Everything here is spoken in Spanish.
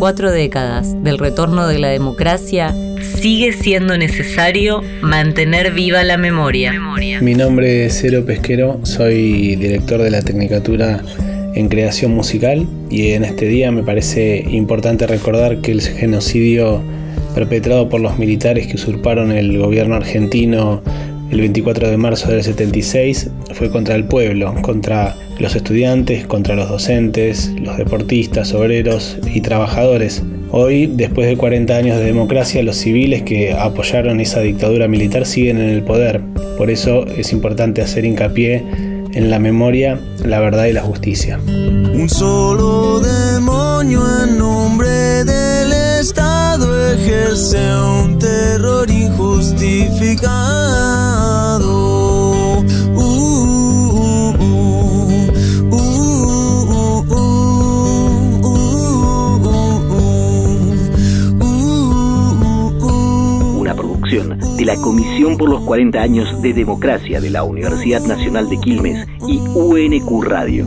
cuatro décadas del retorno de la democracia, sigue siendo necesario mantener viva la memoria. Mi nombre es Cero Pesquero, soy director de la Tecnicatura en Creación Musical y en este día me parece importante recordar que el genocidio perpetrado por los militares que usurparon el gobierno argentino el 24 de marzo del 76 fue contra el pueblo, contra los estudiantes, contra los docentes, los deportistas, obreros y trabajadores. Hoy, después de 40 años de democracia, los civiles que apoyaron esa dictadura militar siguen en el poder. Por eso es importante hacer hincapié en la memoria, la verdad y la justicia. Un solo demonio en nombre del Estado ejerce de la Comisión por los 40 años de Democracia de la Universidad Nacional de Quilmes y UNQ Radio.